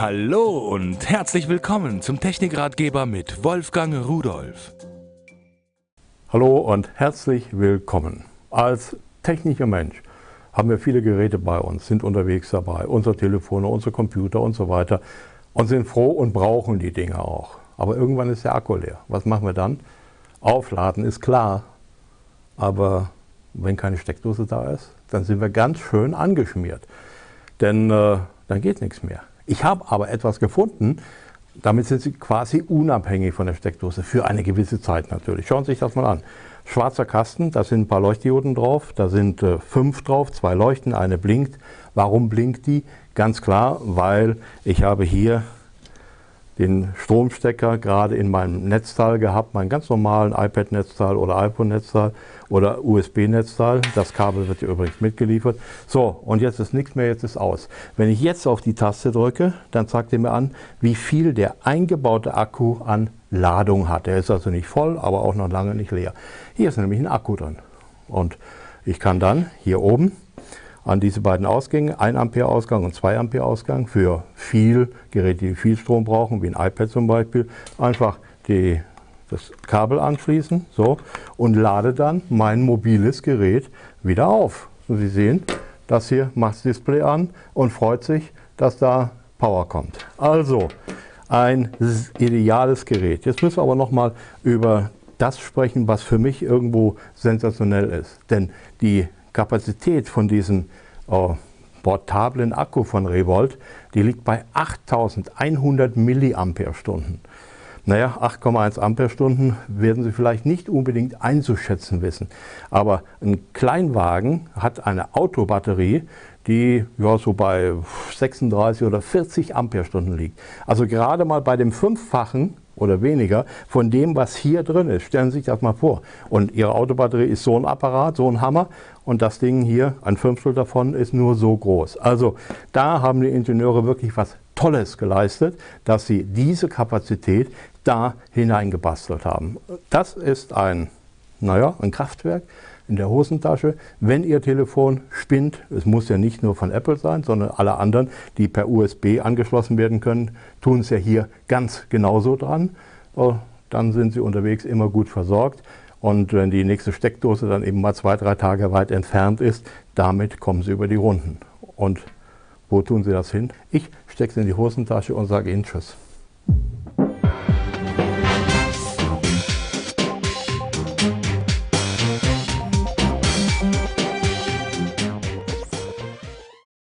Hallo und herzlich willkommen zum Technikratgeber mit Wolfgang Rudolf. Hallo und herzlich willkommen. Als technischer Mensch haben wir viele Geräte bei uns, sind unterwegs dabei, unsere Telefone, unsere Computer und so weiter und sind froh und brauchen die Dinge auch. Aber irgendwann ist der Akku leer. Was machen wir dann? Aufladen ist klar, aber wenn keine Steckdose da ist, dann sind wir ganz schön angeschmiert. Denn äh, dann geht nichts mehr. Ich habe aber etwas gefunden, damit sind Sie quasi unabhängig von der Steckdose, für eine gewisse Zeit natürlich. Schauen Sie sich das mal an. Schwarzer Kasten, da sind ein paar Leuchtdioden drauf, da sind äh, fünf drauf, zwei leuchten, eine blinkt. Warum blinkt die? Ganz klar, weil ich habe hier den Stromstecker gerade in meinem Netzteil gehabt, meinen ganz normalen iPad-Netzteil oder iPhone-Netzteil oder USB-Netzteil. Das Kabel wird hier übrigens mitgeliefert. So, und jetzt ist nichts mehr, jetzt ist aus. Wenn ich jetzt auf die Taste drücke, dann zeigt er mir an, wie viel der eingebaute Akku an Ladung hat. Der ist also nicht voll, aber auch noch lange nicht leer. Hier ist nämlich ein Akku drin. Und ich kann dann hier oben an diese beiden Ausgänge, 1 Ampere Ausgang und 2 Ampere Ausgang für viel Geräte, die viel Strom brauchen, wie ein iPad zum Beispiel, einfach die, das Kabel anschließen so, und lade dann mein mobiles Gerät wieder auf. So, Sie sehen, das hier macht das Display an und freut sich, dass da Power kommt. Also ein ideales Gerät. Jetzt müssen wir aber noch mal über das sprechen, was für mich irgendwo sensationell ist. Denn die Kapazität von diesem äh, portablen Akku von Revolt, die liegt bei 8100 Milliampere-Stunden. Naja, 8,1 Ampere-Stunden werden Sie vielleicht nicht unbedingt einzuschätzen wissen. Aber ein Kleinwagen hat eine Autobatterie, die ja, so bei 36 oder 40 Ampere-Stunden liegt. Also gerade mal bei dem Fünffachen oder weniger von dem, was hier drin ist. Stellen Sie sich das mal vor. Und Ihre Autobatterie ist so ein Apparat, so ein Hammer und das Ding hier, ein Fünftel davon, ist nur so groß. Also da haben die Ingenieure wirklich was Tolles geleistet, dass sie diese Kapazität da hineingebastelt haben. Das ist ein, naja, ein Kraftwerk in der Hosentasche. Wenn Ihr Telefon spinnt, es muss ja nicht nur von Apple sein, sondern alle anderen, die per USB angeschlossen werden können, tun es ja hier ganz genauso dran. Oh, dann sind Sie unterwegs immer gut versorgt. Und wenn die nächste Steckdose dann eben mal zwei, drei Tage weit entfernt ist, damit kommen Sie über die Runden. Und wo tun Sie das hin? Ich stecke es in die Hosentasche und sage Ihnen Tschüss.